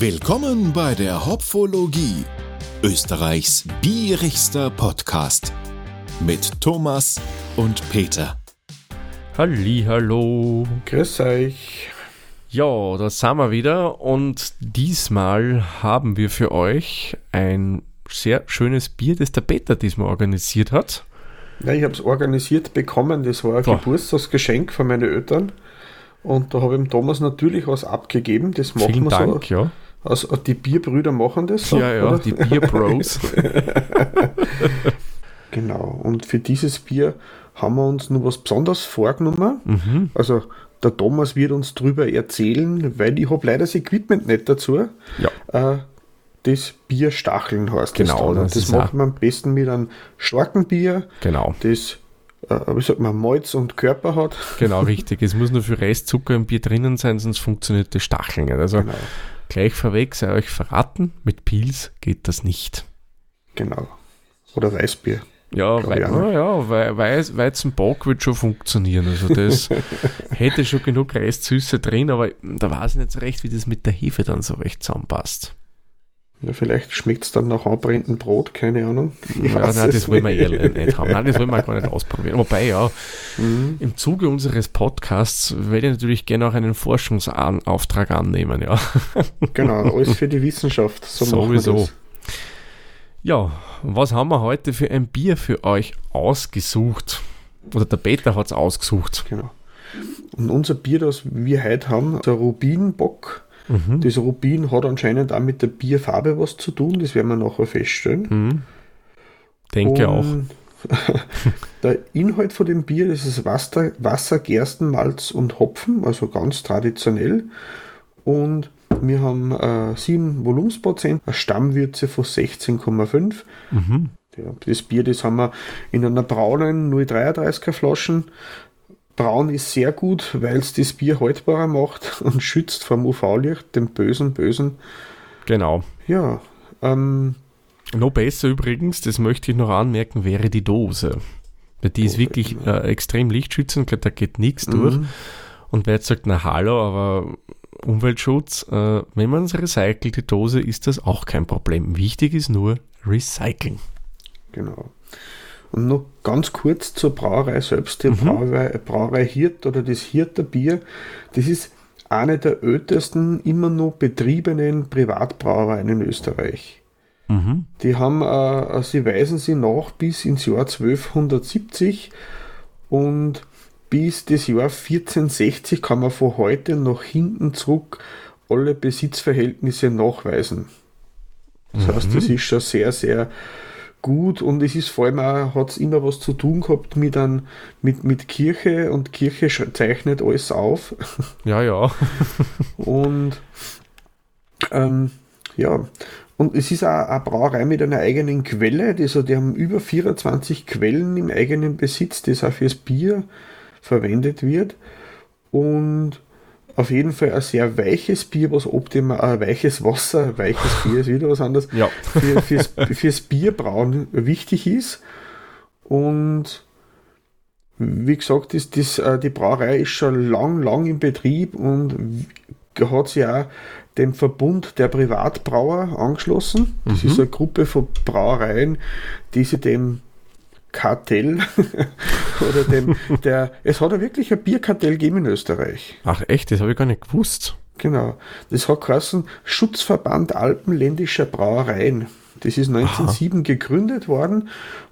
Willkommen bei der Hopfologie, Österreichs bierigster Podcast mit Thomas und Peter. Halli, hallo. Grüß euch. Ja, da sind wir wieder und diesmal haben wir für euch ein sehr schönes Bier, das der Peter diesmal organisiert hat. Ja, ich habe es organisiert bekommen. Das war ein So. Geburtstagsgeschenk von meinen Eltern. Und da habe ich dem Thomas natürlich was abgegeben. Das machen Vielen wir Dank, so. ja. Also, die Bierbrüder machen das so. Ja, ja, oder? die Beer Bros. Genau. Und für dieses Bier haben wir uns nur was Besonderes vorgenommen. mhm. Also der Thomas wird uns drüber erzählen, weil ich habe leider das Equipment nicht dazu. Ja, Äh, das Bier Stacheln heißt Genau, das. das das macht man am besten mit einem starken Bier, genau. das, äh, wie sagt man, Malz und Körper hat. Genau, richtig. Es muss nur für Restzucker im Bier drinnen sein, sonst funktioniert das Stacheln nicht. Also Genau. Gleich vorweg sei euch verraten, mit Pils geht das nicht. Genau. Oder Weißbier. Ja, auch nicht. ja Wei Weiß Weizenbock wird schon funktionieren. Also das hätte schon genug Restsüße drin, aber da weiß ich nicht so recht, wie das mit der Hefe dann so recht zusammenpasst. Ja, vielleicht schmeckt es dann nach anbrennendem Brot, keine Ahnung. Ich Ja, nein, das wollen wir ehrlich nicht haben. Nein, das wollen wir gar nicht ausprobieren. Wobei, ja, Mhm. im Zuge unseres Podcasts werde ich natürlich gerne auch einen Forschungsauftrag annehmen, ja. Genau, alles für die Wissenschaft. So Sowieso. Ja, was haben wir heute für ein Bier für euch ausgesucht? Oder der Peter hat es ausgesucht. Genau. Und unser Bier, das wir heute haben, der Rubinbock. Mhm. Das Rubin hat anscheinend auch mit der Bierfarbe was zu tun, das werden wir nachher feststellen. Mhm. Denke auch. Und der Inhalt von dem Bier, das ist Wasser, Wasser, Gerstenmalz und Hopfen, also ganz traditionell. Und wir haben äh, 7 Volumensprozent, eine Stammwürze von 16,5. Mhm. Das Bier, das haben wir in einer braunen 0,33er Flaschen. Braun ist sehr gut, weil es das Bier haltbarer macht und schützt vom UV-Licht, dem bösen, bösen. Genau. Ja, ähm, Noch besser übrigens, das möchte ich noch anmerken, wäre die Dose. Weil die ist Dose, wirklich äh, extrem lichtschützend, da geht nichts durch. mhm. Und wer jetzt sagt, na hallo, aber Umweltschutz, äh, wenn man es recycelt, die Dose, ist das auch kein Problem. Wichtig ist nur Recycling. Genau. Und noch ganz kurz zur Brauerei selbst. Die Mhm. Brauerei, Brauerei Hirt oder das Hirter Bier, das ist eine der ältesten immer noch betriebenen Privatbrauereien in Österreich. Mhm. Die haben, äh, sie weisen sie nach bis ins Jahr 1270 und bis das Jahr 1460 kann man von heute nach hinten zurück alle Besitzverhältnisse nachweisen. Das heißt, das ist schon sehr, sehr gut und es ist vor allem auch, hat es immer was zu tun gehabt mit, ein, mit, mit Kirche und Kirche zeichnet alles auf. Ja, ja. Und ähm, ja, und es ist auch eine Brauerei mit einer eigenen Quelle. Also die haben über 24 Quellen im eigenen Besitz, das auch fürs Bier verwendet wird. Und auf jeden Fall ein sehr weiches Bier, was optimal, ein weiches Wasser, weiches Bier ist wieder was anderes, Ja. für, fürs, fürs Bierbrauen wichtig ist. Und wie gesagt, ist das, äh, die Brauerei ist schon lang, lang im Betrieb und hat sich auch dem Verbund der Privatbrauer angeschlossen. Das ist eine Gruppe von Brauereien, die sich dem Kartell oder dem, der, es hat ja wirklich ein Bierkartell gegeben in Österreich. Ach echt, das habe ich gar nicht gewusst. Genau. Das hat geheißen Schutzverband Alpenländischer Brauereien. Das ist 1907 gegründet worden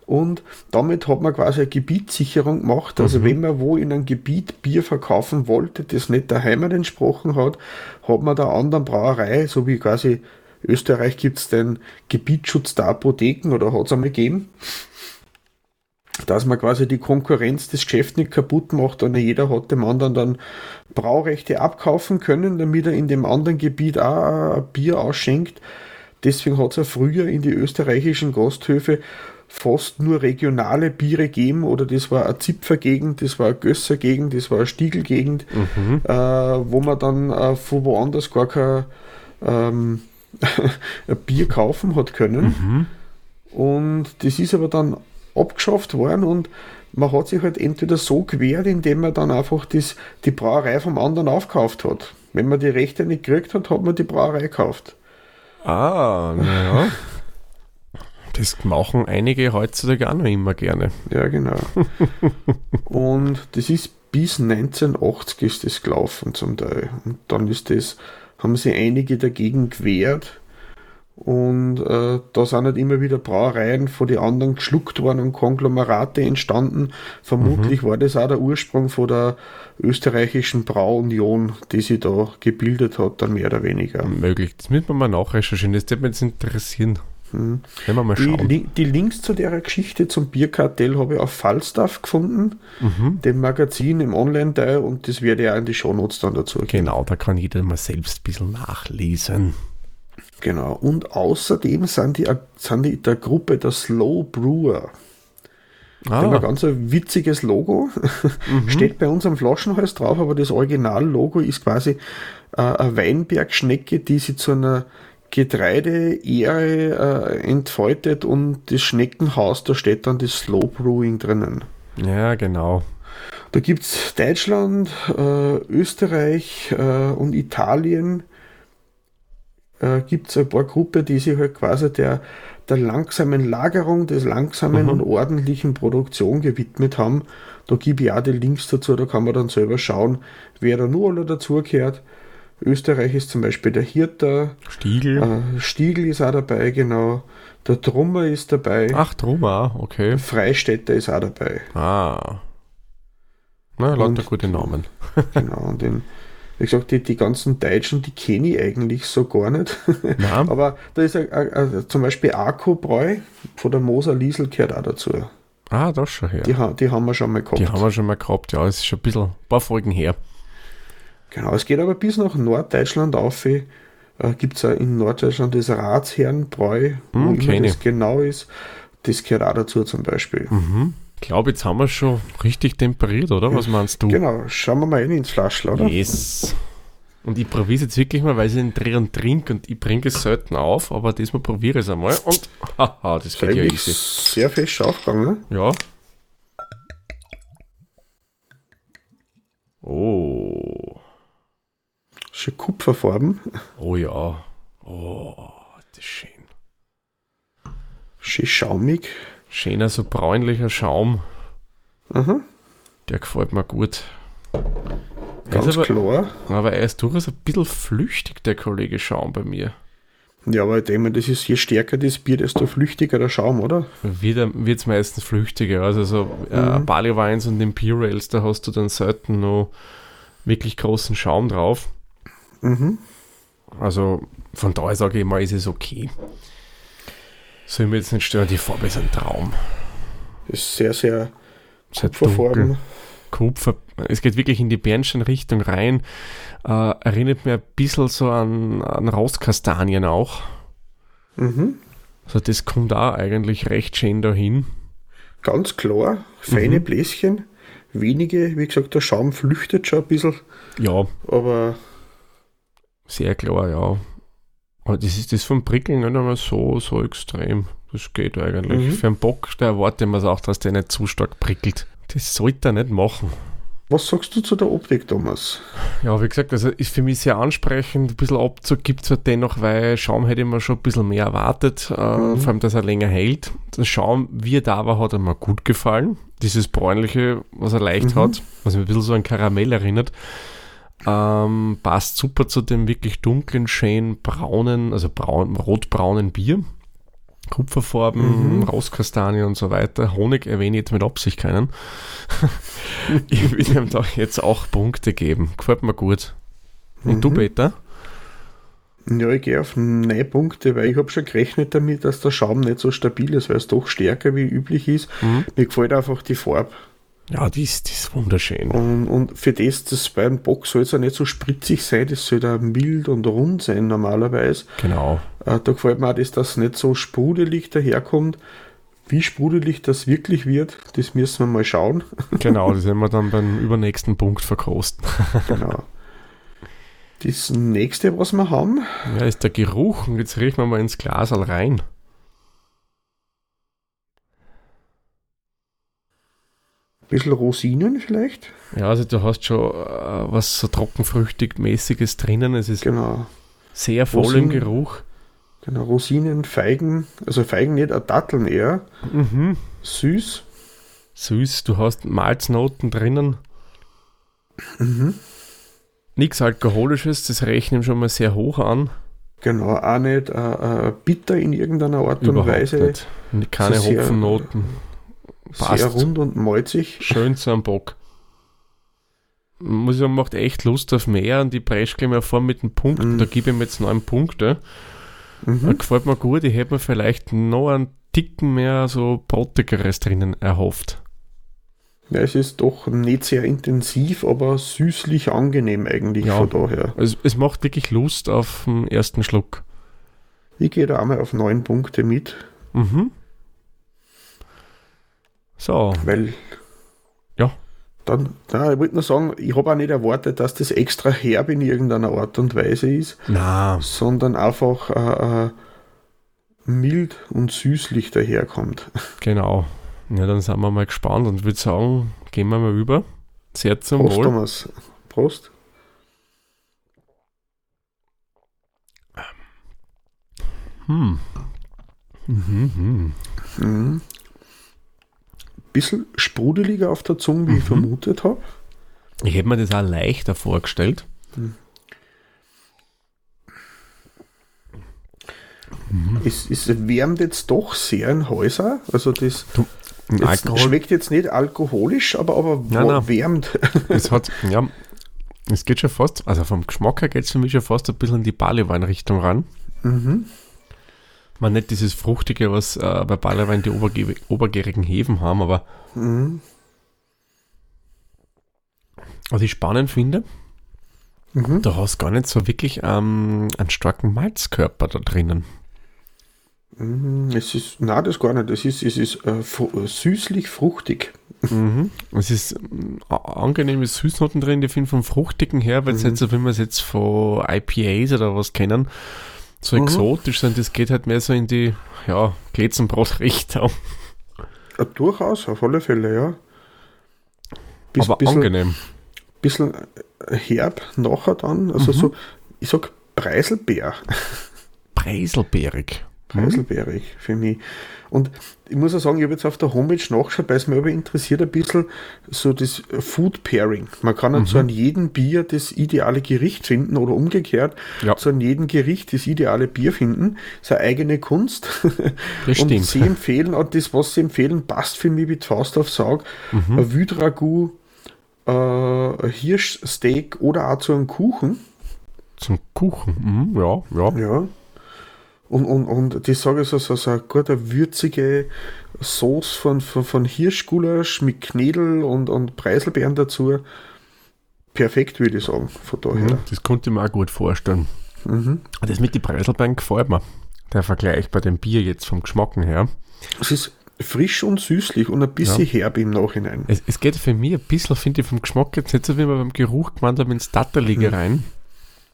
und damit hat man quasi eine Gebietssicherung gemacht. Also wenn man wo in einem Gebiet Bier verkaufen wollte, das nicht der Heimat entsprochen hat, hat man der anderen Brauerei, so wie quasi Österreich gibt es den Gebietsschutz der Apotheken oder hat es einmal gegeben, dass man quasi die Konkurrenz des Geschäfts nicht kaputt macht und jeder hat dem anderen dann Braurechte abkaufen können, damit er in dem anderen Gebiet auch ein Bier ausschenkt. Deswegen hat es ja früher in die österreichischen Gasthöfe fast nur regionale Biere gegeben oder das war eine Zipfergegend, das war eine Gössergegend, das war eine Stiegelgegend, äh, wo man dann äh, von woanders gar kein ähm, Bier kaufen hat können. Und das ist aber dann abgeschafft worden und man hat sich halt entweder so gewehrt, indem man dann einfach das, die Brauerei vom anderen aufkauft hat. Wenn man die Rechte nicht gekriegt hat, hat man die Brauerei gekauft. Ah, naja. Das machen einige heutzutage auch noch immer gerne. Ja, genau. und das ist bis 1980 ist das gelaufen zum Teil. Und dann ist das, haben sich einige dagegen gewehrt. Und äh, da sind halt immer wieder Brauereien von den anderen geschluckt worden und Konglomerate entstanden. Vermutlich mhm. war das auch der Ursprung von der österreichischen Brauunion, die sich da gebildet hat, dann mehr oder weniger. Möglich. Das müssen wir mal nachrecherchieren. Das würde mich jetzt interessieren. Hm. Wenn wir mal schauen. Die, die, Links zu der Geschichte zum Bierkartell habe ich auf Falstaff gefunden, mhm. dem Magazin im Online-Teil und das werde ich auch in die Shownotes dann dazu geben. Genau, da kann jeder mal selbst ein bisschen nachlesen. Genau, und außerdem sind die, sind die der Gruppe der Slow Brewer. Ah. Die haben ein ganz witziges Logo. Mhm. Steht bei uns am Flaschenhals drauf, aber das Original-Logo ist quasi äh, eine Weinbergschnecke, die sie zu einer Getreideehre äh, entfaltet und das Schneckenhaus, da steht dann das Slow Brewing drinnen. Ja, genau. Da gibt es Deutschland, äh, Österreich äh, und Italien. Äh, gibt es ein paar Gruppen, die sich halt quasi der, der langsamen Lagerung, des langsamen mhm. und ordentlichen Produktion gewidmet haben. Da gebe ich auch die Links dazu, da kann man dann selber schauen, wer da nur alle dazugehört. Österreich ist zum Beispiel der Hirter. Stiegel. Äh, Stiegel ist auch dabei, genau. Der Trummer ist dabei. Ach, Trummer, okay. Freistädter ist auch dabei. Ah. Na, lauter gute Namen. genau, und den, wie gesagt, die, die ganzen Deutschen, die kenne ich eigentlich so gar nicht. Nein. Aber da ist a, a, a, zum Beispiel Akkubräu von der Moser Liesel gehört auch dazu. Ah, das schon her. Die, die haben wir schon mal gehabt. Die haben wir schon mal gehabt, ja, es ist schon ein bisschen, ein paar Folgen her. Genau, es geht aber bis nach Norddeutschland auf. Äh, Gibt es in Norddeutschland das Ratsherrenbräu, hm, wo immer das genau ist. Das gehört auch dazu zum Beispiel. Mhm. Ich glaube, jetzt haben wir schon richtig temperiert, oder? Was meinst du? Genau, schauen wir mal rein ins Flaschel, oder? Yes. Und ich probiere es jetzt wirklich mal, weil ich den Dreh und trinke und ich bringe es selten auf, aber diesmal probiere ich es einmal und haha, das geht ja easy. Sehr fest aufgegangen, ne? Ja. Oh. Schön kupferfarben. Oh ja. Oh, das ist schön. Schön schaumig. Schöner, so bräunlicher Schaum. Aha. Der gefällt mir gut. Ganz aber, klar. Aber er ist durchaus ein bisschen flüchtig, der Kollege Schaum bei mir. Ja, aber ich denke, das ist je stärker das Bier, desto flüchtiger der Schaum, oder? Wird es meistens flüchtiger. Also so äh, mhm. Barley Wines und Imperials, da hast du dann selten noch wirklich großen Schaum drauf. Mhm. Also von daher sage ich mal, ist es okay. Soll mir jetzt nicht stören, die Farbe ist ein Traum. Ist sehr, sehr Kupferfarben. Kupfer. Es geht wirklich in die Bernstein-Richtung rein. Äh, erinnert mir ein bisschen so an, an Rostkastanien auch. Mhm. Also das kommt auch eigentlich recht schön dahin. Ganz klar, feine mhm. Bläschen. Wenige, wie gesagt, der Schaum flüchtet schon ein bisschen. Ja. Aber sehr klar, ja. Aber das ist das vom Prickeln nicht einmal so, so extrem. Das geht eigentlich. Mhm. Für einen Bock, da erwartet man es auch, dass der nicht zu stark prickelt. Das sollte er nicht machen. Was sagst du zu der Optik, Thomas? Ja, wie gesagt, also ist für mich sehr ansprechend. Ein bisschen Abzug gibt es halt dennoch, weil Schaum hätte ich mir schon ein bisschen mehr erwartet. Äh, mhm. Vor allem, dass er länger hält. Der Schaum, wie er da war, hat er mir gut gefallen. Dieses bräunliche, was er leicht mhm. hat, was mich ein bisschen so an Karamell erinnert. Ähm, passt super zu dem wirklich dunklen, schönen braunen, also braun, rotbraunen Bier. Kupferfarben, mhm. Rauskastanie und so weiter. Honig erwähne ich jetzt mit Absicht keinen. ich will ihm da jetzt auch Punkte geben. Gefällt mir gut. Und mhm. du, Peter? Ja, ich gehe auf neun Punkte, weil ich habe schon gerechnet damit, dass der Schaum nicht so stabil ist, weil es doch stärker wie üblich ist. Mhm. Mir gefällt einfach die Farbe. Ja, die ist, die ist wunderschön. Und, und für das, das bei einem Bock soll es ja nicht so spritzig sein, das soll da mild und rund sein normalerweise. Genau. Äh, da gefällt mir auch, dass das nicht so sprudelig daherkommt. Wie sprudelig das wirklich wird, das müssen wir mal schauen. Genau, das werden wir dann beim übernächsten Punkt verkosten. genau. Das nächste, was wir haben. Ja, ist der Geruch. Und jetzt riechen wir mal ins Glas rein. Bisschen Rosinen vielleicht. Ja, also du hast schon äh, was so trockenfrüchtig-mäßiges drinnen. Es ist Genau. sehr voll Rosinen. im Geruch. Genau, Rosinen, Feigen, also Feigen nicht, äh, Datteln eher. Mhm. Süß. Süß, du hast Malznoten drinnen. Mhm. Nichts Alkoholisches, das rechnen schon mal sehr hoch an. Genau, auch nicht äh, äh, bitter in irgendeiner Art und Überhaupt Weise. nicht. Keine sehr- Hopfennoten. Sehr Passt. rund und malzig. Schön zu einem Bock. Muss ich sagen, macht echt Lust auf mehr und die presche gleich mal vor mit den Punkten. Mhm. Da gebe ich mir jetzt neun Punkte. Mhm. Gefällt mir gut. Ich hätte mir vielleicht noch einen Ticken mehr so Brotigeres drinnen erhofft. Ja, es ist doch nicht sehr intensiv, aber süßlich angenehm eigentlich Ja. von daher. Es, es macht wirklich Lust auf den ersten Schluck. Ich gehe da einmal auf neun Punkte mit, Mhm. So, weil. Ja. Dann, na, ich wollte nur sagen, ich habe auch nicht erwartet, dass das extra herb in irgendeiner Art und Weise ist, na, sondern einfach äh, äh, mild und süßlich daherkommt. genau. Ja, dann sind wir mal gespannt und würde sagen, gehen wir mal über. Sehr zum Prost, Wohl. Thomas. Prost. Hm. Mhm, mhm. Mhm. Bisschen sprudeliger auf der Zunge, wie ich Mhm. vermutet habe. Ich hätte mir das auch leichter vorgestellt. Es, es wärmt jetzt doch sehr in Häuser. Also das Alkohol, schmeckt jetzt nicht alkoholisch, aber, aber Nein, nein. wärmt. es hat, ja, es geht schon fast, also vom Geschmack her geht es für mich schon fast ein bisschen in die Barleywein-Richtung ran. mhm. Man nicht dieses Fruchtige, was äh, bei Barleywein die oberge obergärigen Hefen haben, aber Mhm. was ich spannend finde, Mhm. du hast gar nicht so wirklich ähm, einen starken Malzkörper da drinnen. Mhm. Es ist, na das gar nicht. Es ist, es ist äh, äh, süßlich fruchtig. Mhm. Es ist a- angenehme Süßnoten drin, die finde vom Fruchtigen her, weil es Mhm. jetzt, so, wenn wir es jetzt von IPAs oder was kennen, so Mhm. exotisch sind, das geht halt mehr so in die, ja, Glätzenbrot-Richtung. Äh, durchaus, auf alle Fälle, ja. Bis, aber bisschen, angenehm. bisschen äh, herb nachher dann. Also Mhm. so, ich sag Preiselbeer. Preiselbeerig. Mhm. Preiselbeerig für mich. Und ich muss auch sagen, ich habe jetzt auf der Homepage nachgeschaut, weil es mich aber interessiert ein bisschen so das Food Pairing. Man kann Mhm. zu an jedem Bier das ideale Gericht finden oder umgekehrt Ja. zu an jedem Gericht das ideale Bier finden. Das ist eine eigene Kunst. Das und stimmt. sie empfehlen, und das, was sie empfehlen, passt für mich wie Faust auf Saug. Mhm. Ein Wüdragout, äh, ein Hirschsteak oder auch zu einem Kuchen. Zum Kuchen. Mhm, ja, ja. Ja. Und, und, und die sage so, so, so eine gute würzige Sauce von, von, von Hirschgulasch mit Knädel und, und Preiselbeeren dazu. Perfekt, würde ich sagen, von daher. Mhm, Das konnte ich mir auch gut vorstellen. Mhm. Das mit den Preiselbeeren gefällt mir. Der Vergleich bei dem Bier jetzt vom Geschmacken her. Es ist frisch und süßlich und ein bisschen herb im Nachhinein. Es, es geht für mich ein bisschen, finde ich, vom Geschmack jetzt nicht so, wie wir beim Geruch gemeint haben, ins Datterlige rein,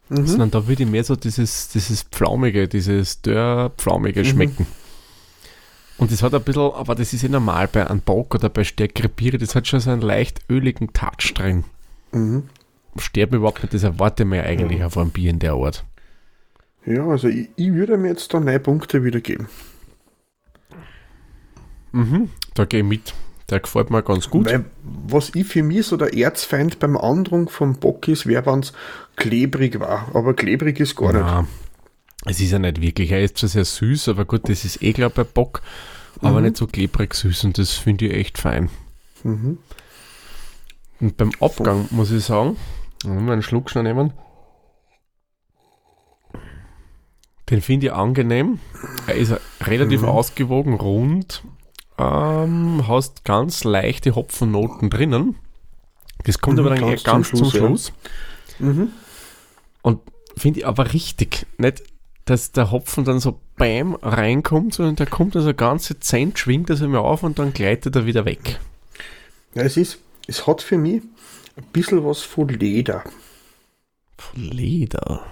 Mhm. sondern da würde ich mehr so dieses, dieses Pflaumige, dieses Dörr-Pflaumige schmecken. Und das hat ein bisschen, aber das ist eh normal bei einem Bock oder bei stärkeren Biere, das hat schon so einen leicht öligen Touch drin. Mhm. Mir überhaupt nicht, das erwarte ich mir eigentlich auf einem Bier in der Art. Ja, also ich, ich würde mir jetzt da neun Punkte wieder geben. Mhm, da gehe ich mit. Der gefällt mir ganz gut. Weil, was ich für mich so der Erzfeind beim Andrung vom Bock ist, wäre, wenn es klebrig war. Aber klebrig ist gar nicht. Nein, es ist ja nicht wirklich. Er ist zwar sehr süß, aber gut, das ist eh, glaube ich, bei Bock, aber nicht so klebrig süß und das finde ich echt fein. Mhm. Und beim Abgang muss ich sagen, wenn wir einen Schluck schnell nehmen, den finde ich angenehm. Er ist relativ Mhm. ausgewogen, rund, ähm, hast ganz leichte Hopfennoten drinnen. Das kommt Mhm, aber dann ganz ganz zum zum Schluss, Schluss. ja. Mhm. Und finde ich aber richtig. Nicht, dass der Hopfen dann so bam reinkommt, sondern der kommt also ganze Zent, schwingt er mir auf und dann gleitet er wieder weg. Ja, es ist, es hat für mich ein bisschen was von Leder. Leder.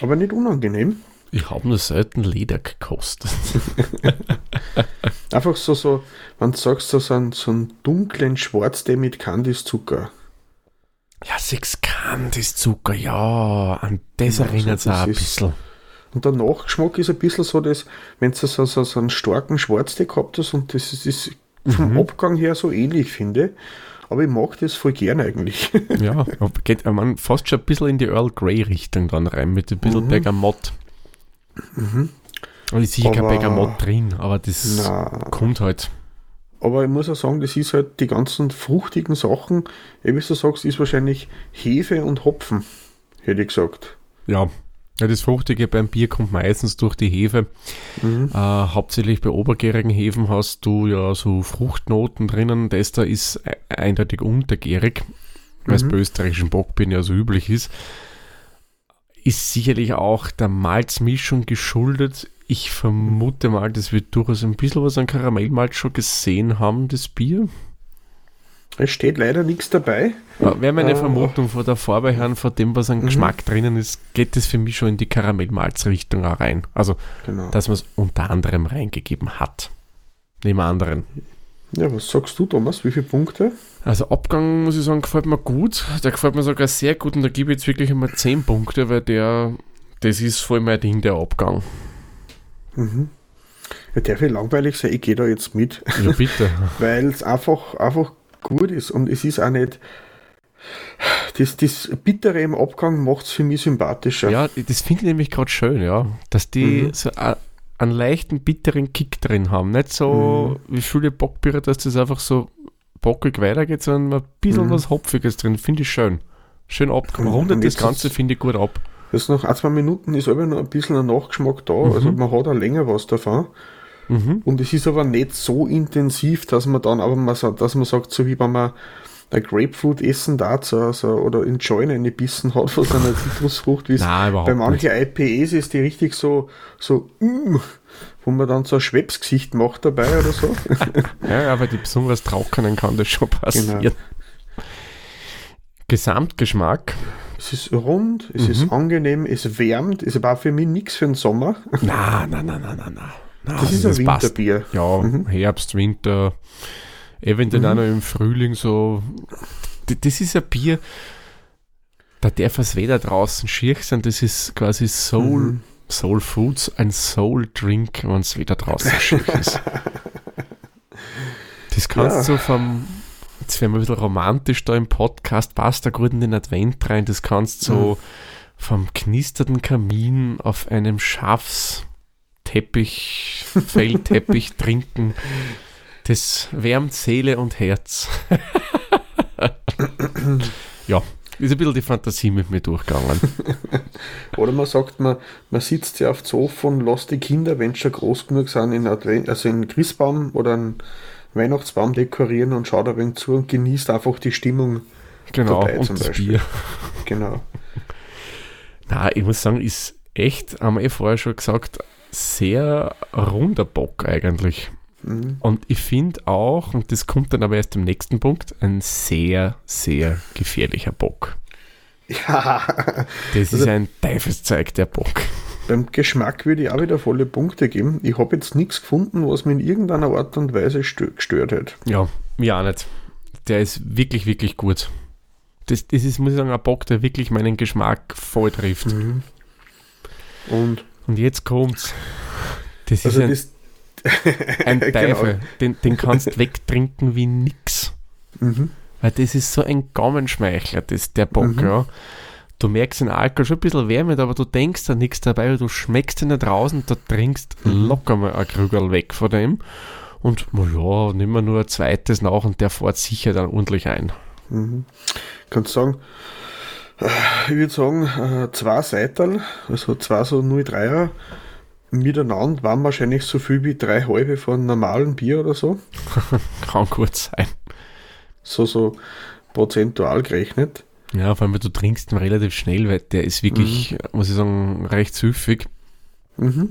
Aber nicht unangenehm. Ich habe nur selten Leder gekostet. Einfach so, so, wenn du sagst, so, so, einen, so einen dunklen Schwarztee mit Kandiszucker. Ja, sechs Kandiszucker, ja, an das ja, erinnert es auch ein bisschen. Und der Nachgeschmack ist ein bisschen so, dass, wenn du so, so, so einen starken Schwarztee gehabt hast und das ist, ist vom mhm. Abgang her so ähnlich, finde aber ich mag das voll gern eigentlich. ja, geht man fast schon ein bisschen in die Earl Grey Richtung dann rein, mit ein bisschen mhm. Bergamott. Mhm. Und ich sehe kein Bergamott drin, aber das na, kommt halt. Aber ich muss auch sagen, das ist halt die ganzen fruchtigen Sachen, wie du sagst, ist wahrscheinlich Hefe und Hopfen, hätte ich gesagt. Ja, ja, das Fruchtige beim Bier kommt meistens durch die Hefe. Mhm. Äh, hauptsächlich bei obergärigen Hefen hast du ja so Fruchtnoten drinnen. Das da ist e-, eindeutig untergärig, weil es mhm. bei österreichischen Bockbieren ja so üblich ist. Ist sicherlich auch der Malzmischung geschuldet. Ich vermute mal, das wird durchaus ein bisschen was an Karamellmalz schon gesehen haben, das Bier. Es steht leider nichts dabei. Wäre meine äh, Vermutung von der Farbe her, von dem, was an mhm. Geschmack drinnen ist, geht das für mich schon in die Karamellmalzrichtung auch rein. Also, genau. dass man es unter anderem reingegeben hat. Neben anderen. Ja, was sagst du, Thomas? Wie viele Punkte? Also Abgang, muss ich sagen, gefällt mir gut. Der gefällt mir sogar sehr gut und da gebe ich jetzt wirklich einmal 10 Punkte, weil der, das ist voll mein Ding, der Abgang. Mhm. Ja, darf ich langweilig sein? Ich gehe da jetzt mit. Ja, bitte. weil es einfach, einfach gut ist und es ist auch nicht. Das, das Bittere im Abgang macht es für mich sympathischer. Ja, das finde ich nämlich gerade schön, ja. Dass die mhm. so einen leichten, bitteren Kick drin haben. Nicht so mhm. wie viele Bockbiere, dass das einfach so bockig weitergeht, sondern ein bisschen mhm. was Hopfiges drin. Finde ich schön. Schön abgegangen. Rundet das Ganze, finde ich gut ab. Das nach ein, zwei Minuten ist aber noch ein bisschen ein Nachgeschmack da. Mhm. Also man hat auch länger was davon. Mhm. Und es ist aber nicht so intensiv, dass man dann aber sagt, dass man sagt, so wie wenn man ein Grapefruit essen darf so, so, oder in Join eine Bissen hat von so einer Zitrusfrucht, wie es bei manchen nicht. IPAs ist, die richtig so, so mm, wo man dann so ein Schwebsgesicht macht dabei oder so. ja, aber die besonders trockenen kann das schon passieren. Genau. Gesamtgeschmack. Es ist rund, es mhm. ist angenehm, es wärmt, es war für mich nichts für den Sommer. Na, na, na, na, na, na. Na, das ist ein Winterbier. Passt. Ja, mhm. Herbst, Winter, eventuell mhm. auch noch im Frühling so. Das ist ein Bier, da darf es weder draußen schier sein, das ist quasi Soul, mhm. Soul Foods, ein Soul Drink, wenn es wieder draußen schier ist. Das kannst ja. du vom, jetzt werden wir ein bisschen romantisch da im Podcast, passt da gut in den Advent rein, das kannst du so mhm. vom knisternden Kamin auf einem Schafs Teppich, Fellteppich trinken. Das wärmt Seele und Herz. ja, ist ein bisschen die Fantasie mit mir durchgegangen. Oder man sagt, man, man sitzt ja auf dem Sofa und lässt die Kinder, wenn sie schon groß genug sind, in Advent, also einen Christbaum oder einen Weihnachtsbaum dekorieren und schaut ein wenig zu und genießt einfach die Stimmung genau, dabei und zum Beispiel. Bier. Genau. Na, ich muss sagen, ist echt, haben wir eh vorher schon gesagt, sehr runder Bock eigentlich. Mhm. Und ich finde auch, und das kommt dann aber erst im nächsten Punkt, ein sehr, sehr gefährlicher Bock. Ja. Das also, ist ein Teufelszeug, der Bock. Beim Geschmack würde ich auch wieder volle Punkte geben. Ich habe jetzt nichts gefunden, was mir in irgendeiner Art und Weise gestört hat. Ja, mir auch nicht. Der ist wirklich, wirklich gut. Das, das ist, muss ich sagen, ein Bock, der wirklich meinen Geschmack voll trifft. Mhm. Und und jetzt kommt's. Das also ist ein, ein genau. Teufel. genau. den, den kannst du wegtrinken wie nix. Mhm. Weil das ist so ein Gaumenschmeichler, das, der Bock, mhm. ja. Du merkst den Alkohol schon ein bisschen wärmer, aber du denkst da nichts dabei, weil du schmeckst ihn nicht raus und du trinkst mhm. locker mal ein Krügel weg von dem. Und ja, nimm mal nur ein zweites nach und der fährt sicher dann ordentlich ein. Mhm. Kannst sagen, ich würde sagen, äh, zwei Seital, also zwei so 03er miteinander waren wahrscheinlich so viel wie drei halbe von normalen Bier oder so. Kann gut sein. So, so prozentual gerechnet. Ja, vor allem, du trinkst ihn relativ schnell, weil der ist wirklich, mhm. muss ich sagen, recht süffig. Mhm.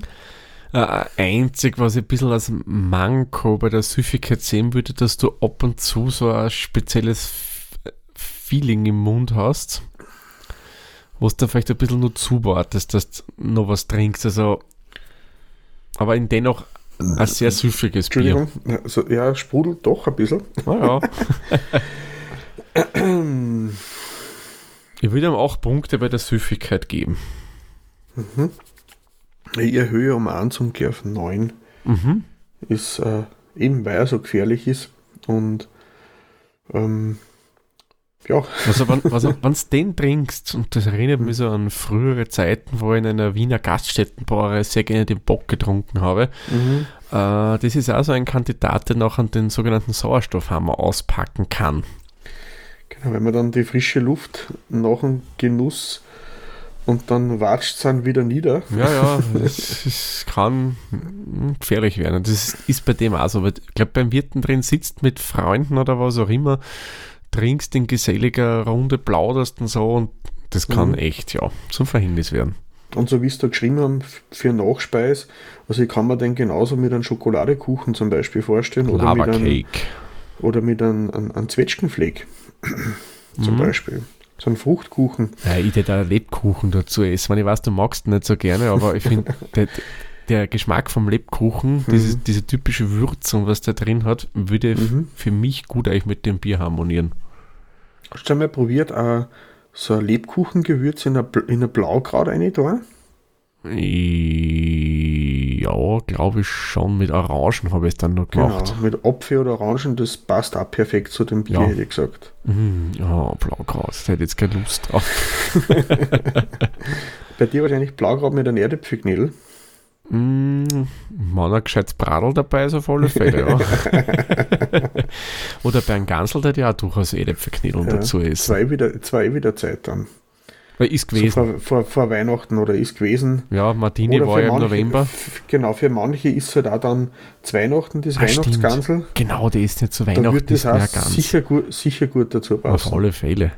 Äh, einzig, was ich ein bisschen als Manko bei der Süffigkeit sehen würde, dass du ab und zu so ein spezielles Feeling im Mund hast wo du vielleicht ein bisschen nur zuwartest, dass du noch was trinkst. Also, aber in dennoch ein sehr süffiges Bier. Entschuldigung, also, ja, sprudelt doch ein bisschen. Ah, ja. ich würde ihm auch Punkte bei der Süffigkeit geben. Mhm. Ich erhöhe um 1 und gehe auf 9. Mhm. Ist äh, eben weil er so gefährlich ist. Und ähm, ja. Also, wenn also, du den trinkst, und das erinnert mich so an frühere Zeiten, wo ich in einer Wiener Gaststättenbrauerei sehr gerne den Bock getrunken habe. Mhm. Äh, das ist also ein Kandidat, der noch an den sogenannten Sauerstoffhammer auspacken kann. Genau, wenn man dann die frische Luft nach dem Genuss und dann watscht es dann wieder nieder. Ja, ja, es, kann gefährlich werden. Und das ist bei dem auch so. Ich glaube, beim Wirten drin sitzt mit Freunden oder was auch immer, trinkst in geselliger Runde, plauderst und so und das kann mhm. echt, ja, zum Verhängnis werden. Und so wie es da geschrieben haben, für Nachspeis, also ich kann mir den genauso mit einem Schokoladekuchen zum Beispiel vorstellen. Oder Lava mit einem, Oder mit einem, einem, einem Zwetschgenfleck zum mhm. Beispiel. So ein Fruchtkuchen. Ja, ich hätte da Lebkuchen dazu essen. Ich weiß, du magst ihn nicht so gerne, aber ich finde, der, Geschmack vom Lebkuchen, mhm. diese, diese typische Würzung, was der drin hat, würde mhm. für mich gut eigentlich mit dem Bier harmonieren. Hast du mal probiert, uh, so ein Lebkuchengewürz in ein, in ein Blaukraut rein da? Ja, glaube ich schon. Mit Orangen habe ich es dann noch gemacht. Genau, mit Apfel oder Orangen, das passt auch perfekt zu dem Bier, ja. hätte ich gesagt. Mm, ja, Blaukraut, da hätte jetzt keine Lust drauf. Bei dir wahrscheinlich Blaukraut mit einem Erdäpfelknädel. Mm, man ein gescheites Bradl dabei ist auf alle Fälle, ja. Oder bei einem Gansel, der ja auch durchaus Erdäpfelknädel ja, dazu ist. Zwei wieder, zwei wieder Zeit dann. Ist gewesen. So vor, vor, vor, Weihnachten oder ist gewesen. Ja, Martini oder war ja im manche, November. Genau, für manche ist halt auch dann zu Weihnachten das ah, Weihnachtsgansel. Genau, der ist nicht zu Weihnachten. Da wird das auch sicher gut, sicher gut dazu passen. Auf alle Fälle.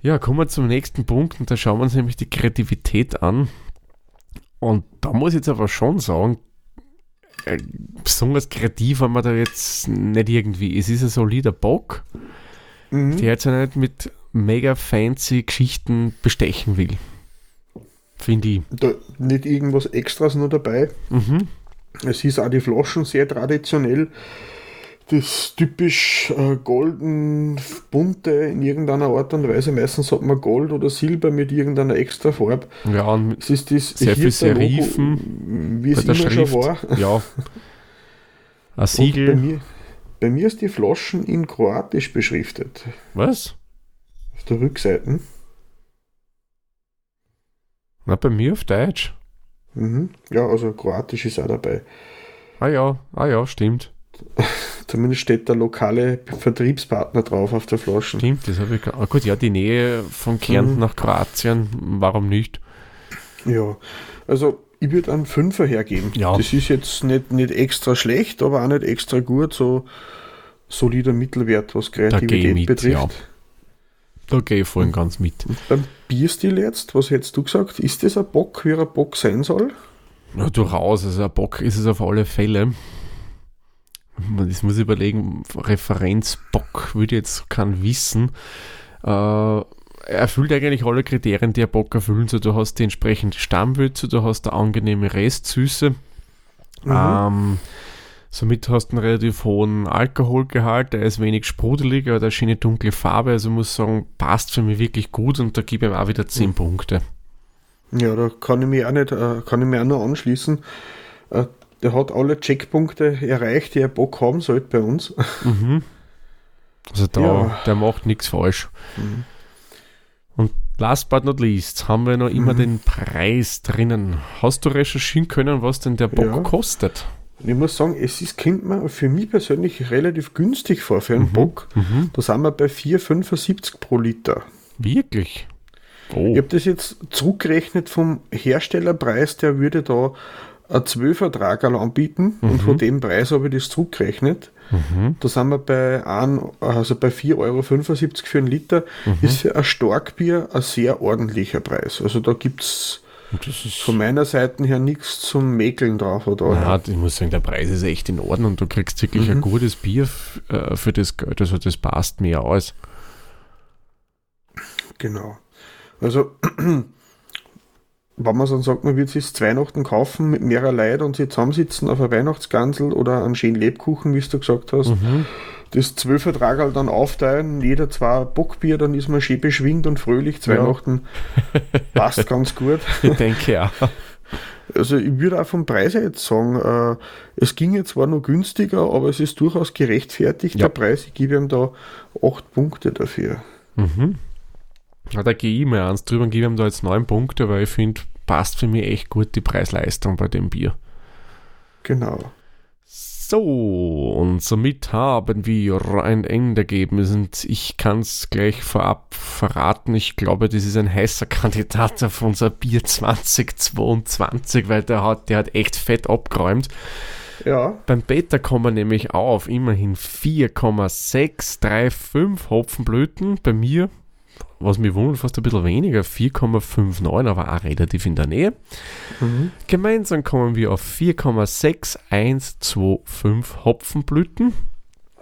Ja, kommen wir zum nächsten Punkt und da schauen wir uns nämlich die Kreativität an. Und da muss ich jetzt aber schon sagen, äh, besonders kreativ haben wir da jetzt nicht irgendwie. Es ist ein solider Bock, mhm. der jetzt ja nicht mit mega fancy Geschichten bestechen will. Finde ich. Da nicht irgendwas Extras nur dabei. Mhm. Es ist auch die Flaschen sehr traditionell. Das typisch äh, golden, bunte in irgendeiner Art und Weise. Meistens hat man Gold oder Silber mit irgendeiner extra Farbe. Ja, und es ist das sehr viel Serifen. wie es immer Schrift. schon war. Ja. Ein Siegel. Bei mir, bei mir ist die Flaschen in Kroatisch beschriftet. Was? Auf der Rückseite. Na, bei mir auf Deutsch. Mhm. Ja, also Kroatisch ist auch dabei. Ah ja, ah ja, stimmt. Zumindest steht der lokale Vertriebspartner drauf auf der Flasche. Stimmt, das habe ich. Ah, gut, ja, die Nähe von Kärnten mhm. nach Kroatien, warum nicht? Ja, also ich würde einen Fünfer hergeben. Ja. Das ist jetzt nicht, nicht extra schlecht, aber auch nicht extra gut, so solider Mittelwert, was Kreativität mit, betrifft. Ja. Da gehe ich voll ganz mit. Und beim Bierstil jetzt, was hättest du gesagt? Ist das ein Bock, wie er ein Bock sein soll? Ja, durchaus. Also ein Bock ist es auf alle Fälle. Das muss ich überlegen, Referenzbock würde jetzt kein wissen. Äh, er erfüllt eigentlich alle Kriterien, die ein Bock erfüllen. So, du hast die entsprechende Stammwürze, du hast eine angenehme Restsüße. Mhm. Ähm, Somit hast du einen relativ hohen Alkoholgehalt, der ist wenig sprudelig, aber eine schöne dunkle Farbe. Also ich muss sagen, passt für mich wirklich gut und da gebe ich ihm auch wieder 10 mhm. Punkte. Ja, da kann ich mich auch nicht, äh, kann ich mich auch noch anschließen. Der hat alle Checkpunkte erreicht, die er Bock haben sollte bei uns. Mhm. Also da, ja. der macht nichts falsch. Mhm. Und last but not least haben wir noch immer mhm. den Preis drinnen. Hast du recherchieren können, was denn der Bock ja. kostet? Und ich muss sagen, es ist, kommt mir für mich persönlich relativ günstig vor für einen mhm. Bock. Mhm. Da sind wir bei 4,75 pro Liter. Wirklich? Oh. Ich habe das jetzt zurückgerechnet vom Herstellerpreis, der würde da ein 12er Tragerl anbieten mhm. und von dem Preis habe ich das zurückgerechnet. Mhm. Da sind wir bei, ein, also bei 4,75 Euro für einen Liter. Mhm. Ist für ein Starkbier ein sehr ordentlicher Preis. Also da gibt es von meiner Seite her nichts zum Mäkeln drauf. Oder, ja, ich muss sagen, der Preis ist echt in Ordnung. Du kriegst wirklich mhm. ein gutes Bier äh, für das Geld. Also das passt mir aus. Genau. Also, wenn man dann sagt, man wird sich zu Weihnachten kaufen mit mehrerer Leid und sie zusammensitzen auf einer Weihnachtsgansel oder einen schönen Lebkuchen, wie du gesagt hast, mhm. das Zwölfertragerl dann aufteilen, jeder zwei Bockbier, dann ist man schön beschwingt und fröhlich zu ja. Weihnachten. Passt ganz gut. Ich denke ja. Also ich würde auch vom Preis jetzt sagen, äh, es ginge zwar noch günstiger, aber es ist durchaus gerechtfertigt, ja. der Preis. Ich gebe ihm da acht Punkte dafür. Mhm. Ja, da gehe ich mal eins drüber und gebe ihm da jetzt neun Punkte, weil ich finde, passt für mich echt gut die Preis-Leistung bei dem Bier. Genau. So, und somit haben wir ein Ende gegeben. Und ich kann es gleich vorab verraten. Ich glaube, das ist ein heißer Kandidat auf unser Bier 2022, weil der hat, der hat echt fett abgeräumt. Ja. Beim Beta kommen wir nämlich auf immerhin 4,635 Hopfenblüten. Bei mir was mich wundert, fast ein bisschen weniger, 4,59, aber auch relativ in der Nähe. Mhm. Gemeinsam kommen wir auf 4,6125 Hopfenblüten.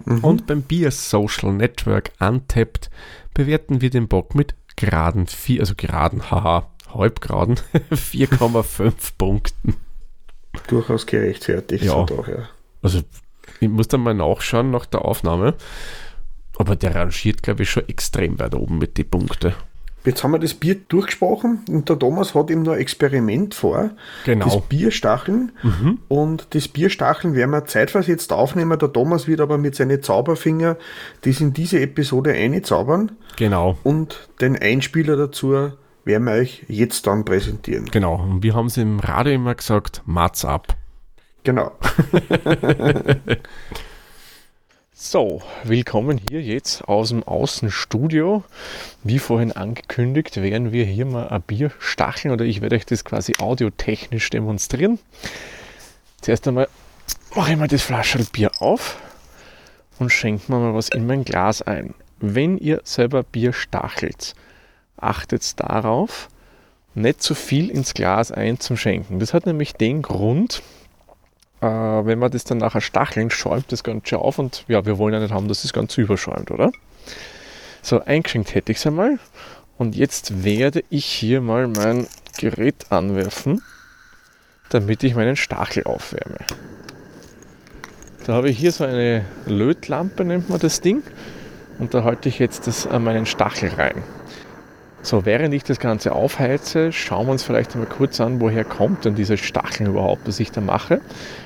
Mhm. Und beim Bier Social Network Untapped bewerten wir den Bock mit geraden 4, also geraden, haha, halbgeraden 4,5 Punkten. Durchaus gerechtfertigt. Ja. Doch, ja. Also ich muss dann mal nachschauen nach der Aufnahme. Aber der rangiert, glaube ich, schon extrem weit oben mit den Punkten. Jetzt haben wir das Bier durchgesprochen und der Thomas hat ihm noch ein Experiment vor. Genau. Das Bierstacheln. Mhm. Und das Bierstacheln werden wir zeitversetzt aufnehmen. Der Thomas wird aber mit seinen Zauberfinger das in diese Episode einzaubern. Genau. Und den Einspieler dazu werden wir euch jetzt dann präsentieren. Genau. Und wir haben es im Radio immer gesagt, Mats ab. Genau. So, willkommen hier jetzt aus dem Außenstudio. Wie vorhin angekündigt, werden wir hier mal ein Bier stacheln oder ich werde euch das quasi audiotechnisch demonstrieren. Zuerst einmal mache ich mal das Flaschel Bier auf und schenke mir mal was in mein Glas ein. Wenn ihr selber Bier stachelt, achtet darauf, nicht zu viel ins Glas einzuschenken. Das hat nämlich den Grund, äh, wenn man das dann nachher stacheln, schäumt das Ganze auf und ja, wir wollen ja nicht haben, dass das Ganze überschäumt, oder? So, eingeschenkt hätte ich es einmal. Und jetzt werde ich hier mal mein Gerät anwerfen, damit ich meinen Stachel aufwärme. Da habe ich hier so eine Lötlampe, nennt man das Ding. Und da halte ich jetzt das an meinen Stachel rein. So, während ich das Ganze aufheize, schauen wir uns vielleicht einmal kurz an, woher kommt denn dieser Stacheln überhaupt, was ich da mache.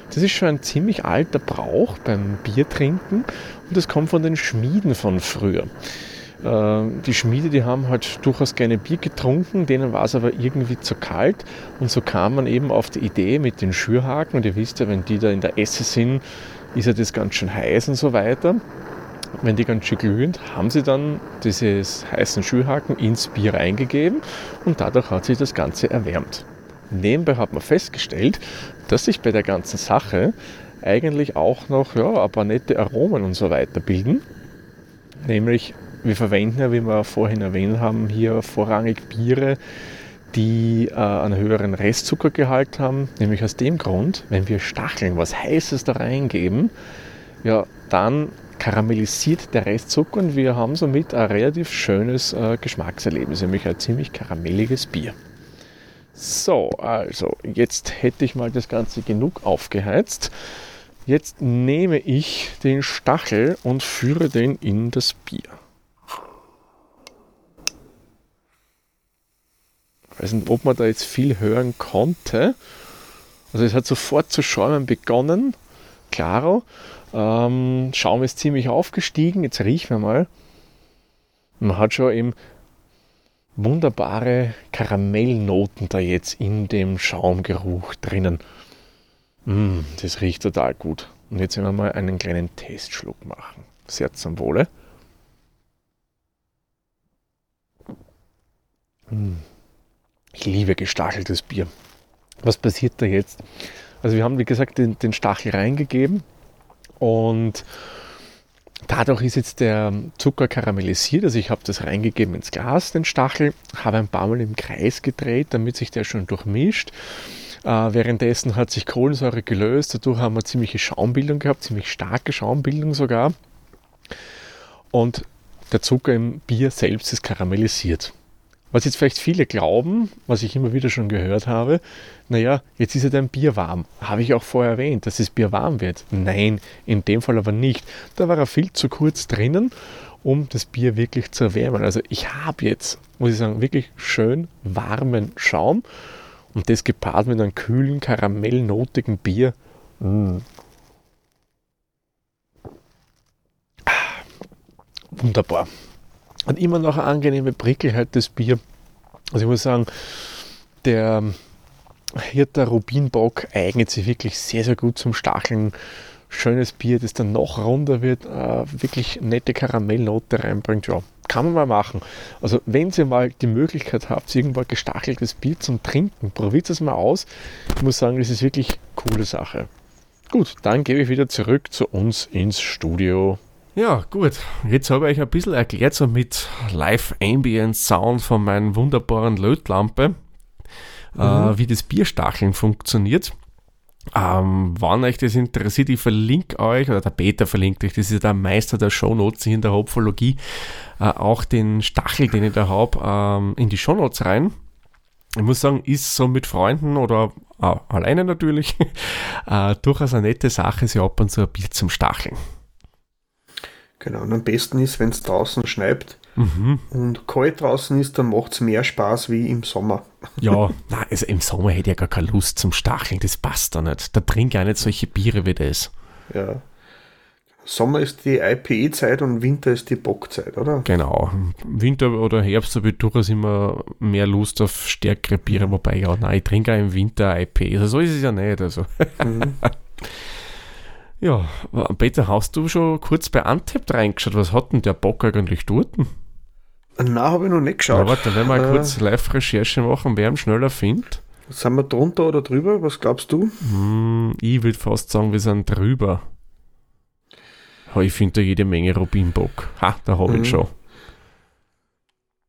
Das ist schon ein ziemlich alter Brauch beim Biertrinken und das kommt von den Schmieden von früher. Äh, die Schmiede, die haben halt durchaus gerne Bier getrunken, denen war es aber irgendwie zu kalt und so kam man eben auf die Idee mit den Schürhaken und ihr wisst ja, wenn die da in der Esse sind, ist ja das ganz schön heiß und so weiter wenn die ganz schön glühen, haben sie dann dieses heißen Schühaken ins Bier reingegeben und dadurch hat sich das Ganze erwärmt. Nebenbei hat man festgestellt, dass sich bei der ganzen Sache eigentlich auch noch ja, ein paar nette Aromen und so weiter bilden. Nämlich, wir verwenden ja, wie wir vorhin erwähnt haben, hier vorrangig Biere, die äh, einen höheren Restzuckergehalt haben. Nämlich aus dem Grund, wenn wir Stacheln, was Heißes da reingeben, ja, dann karamellisiert der Restzucker und wir haben somit ein relativ schönes äh, Geschmackserlebnis, nämlich ein ziemlich karamelliges Bier. So, also jetzt hätte ich mal das Ganze genug aufgeheizt. Jetzt nehme ich den Stachel und führe den in das Bier. Ich weiß nicht, ob man da jetzt viel hören konnte. Also es hat sofort zu schäumen begonnen. Klaro. Ähm, Schaum ist ziemlich aufgestiegen. Jetzt riechen wir mal. Man hat schon eben wunderbare Karamellnoten da jetzt in dem Schaumgeruch drinnen. Mm, das riecht total gut. Und jetzt werden wir mal einen kleinen Testschluck machen. Sehr zum Wohle. Mm. Ich liebe gestacheltes Bier. Was passiert da jetzt? Also wir haben, wie gesagt, den, den Stachel reingegeben und dadurch ist jetzt der Zucker karamellisiert. Also ich habe das reingegeben ins Glas, den Stachel, habe ein paar Mal im Kreis gedreht, damit sich der schon durchmischt. Äh, währenddessen hat sich Kohlensäure gelöst, dadurch haben wir ziemliche Schaumbildung gehabt, ziemlich starke Schaumbildung sogar. Und der Zucker im Bier selbst ist karamellisiert. Was jetzt vielleicht viele glauben, was ich immer wieder schon gehört habe, naja, jetzt ist ja dein Bier warm. Habe ich auch vorher erwähnt, dass das Bier warm wird? Nein, in dem Fall aber nicht. Da war er viel zu kurz drinnen, um das Bier wirklich zu erwärmen. Also ich habe jetzt, muss ich sagen, wirklich schön warmen Schaum und das gepaart mit einem kühlen, karamellnotigen Bier. Mmh. Wunderbar. Und immer noch eine angenehme Prickelheit des Bier. Also ich muss sagen, der Hirter Rubinbock eignet sich wirklich sehr, sehr gut zum Stacheln. Schönes Bier, das dann noch runder wird, äh, wirklich nette Karamellnote reinbringt. Ja, kann man mal machen. Also wenn ihr mal die Möglichkeit habt, irgendwo gestacheltes Bier zum Trinken, probiert es mal aus. Ich muss sagen, das ist wirklich eine coole Sache. Gut, dann gebe ich wieder zurück zu uns ins Studio. Ja, gut. Jetzt habe ich euch ein bisschen erklärt, so mit Live Ambient Sound von meiner wunderbaren Lötlampe, äh, mhm. äh, wie das Bierstacheln funktioniert. Ähm, wenn euch das interessiert, ich verlinke euch, oder der Peter verlinkt euch, das ist der Meister der Shownotes in der Hopfologie, äh, auch den Stachel, den ich da habe, ähm, in die Shownotes rein. Ich muss sagen, ist so mit Freunden oder äh, alleine natürlich äh, durchaus eine nette Sache, sich ab und zu ein Bier zum Stacheln. Genau, und am besten ist, wenn es draußen schneit mhm. und kalt draußen ist, dann macht es mehr Spaß wie im Sommer. Ja, nein, also im Sommer hätte ich ja gar keine Lust zum Stacheln, das passt da nicht. Da trinke ich auch nicht solche Biere wie das. Ja. Sommer ist die IPE-Zeit und Winter ist die Bockzeit, oder? Genau. Winter oder Herbst habe ich durchaus immer mehr Lust auf stärkere Biere, wobei ja, nein, ich trinke auch im Winter IPE. Also so ist es ja nicht. Also. Mhm. Ja, Peter, hast du schon kurz bei Antep reingeschaut? Was hat denn der Bock eigentlich dort? Nein, habe ich noch nicht geschaut. Ja, warte, wenn wir äh, kurz Live-Recherche machen, wer ihn schneller findet. Sind wir drunter oder drüber? Was glaubst du? Hm, ich würde fast sagen, wir sind drüber. Ha, ich finde da jede Menge Rubinbock. Ha, da habe ich mhm. schon.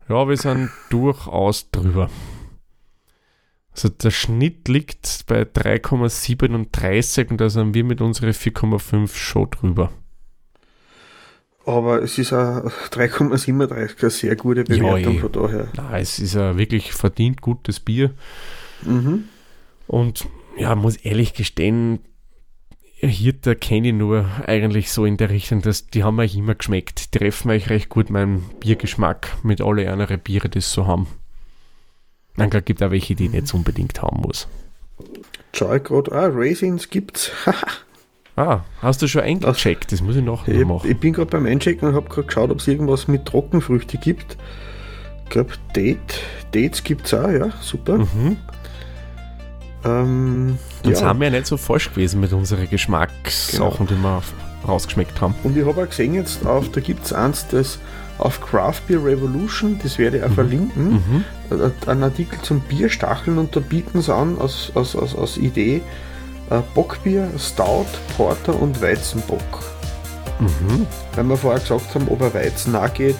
Ja, wir sind durchaus drüber. Also der Schnitt liegt bei 3,37 und da sind wir mit unseren 4,5 schon drüber. Aber es ist ein 3,37 eine sehr gute Bewertung ja, von daher. Nein, es ist ein wirklich verdient gutes Bier. Mhm. Und ja, muss ehrlich gestehen, Hirter kenne ich nur eigentlich so in der Richtung, dass die haben euch immer geschmeckt. Die treffen euch recht gut meinen Biergeschmack mit alle anderen Biere, die es so haben. Dann gibt es auch welche, die ich nicht unbedingt haben muss. Schau gerade, ah, Raisins gibt's. ah, hast du schon eingecheckt? Das muss ich noch ich, machen. Ich bin gerade beim Einchecken und habe gerade geschaut, ob es irgendwas mit Trockenfrüchte gibt. Ich glaube, Date, Dates gibt es auch, ja, super. Mhm. Ähm, Jetzt ja. haben wir ja nicht so falsch gewesen mit unseren Geschmackssachen, genau. die wir rausgeschmeckt haben. Und ich habe auch gesehen jetzt auf, da gibt es eins, das auf Craft Beer Revolution, das werde ich auch mhm. verlinken, mhm. Äh, ein Artikel zum Bierstacheln und da bieten sie an als, als, als, als Idee äh, Bockbier, Stout, Porter und Weizenbock. Mhm. Weil wir vorher gesagt haben, ob er Weizen auch geht,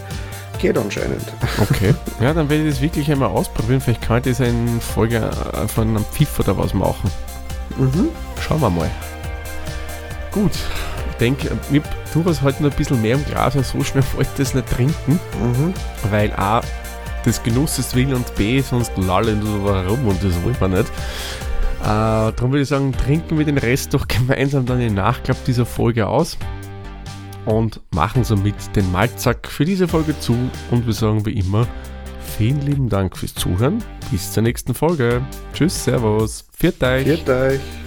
geht anscheinend. Okay, ja, dann werde ich das wirklich einmal ausprobieren. Vielleicht kann ich das in Folge äh, von einem Pfiff oder was machen. Mhm. Schauen wir mal. Gut, denke, ich tue was heute noch ein bisschen mehr im Glas, weil so schnell wollte ich das nicht trinken. Mhm. Weil A, des Genusses will und B, sonst lallen so herum und das wollen wir nicht. Äh, darum würde ich sagen, trinken wir den Rest doch gemeinsam dann im Nachklapp dieser Folge aus und machen somit den Malzack für diese Folge zu und wir sagen wie immer vielen lieben Dank fürs Zuhören. Bis zur nächsten Folge. Tschüss, Servus. Viert euch. Viert euch.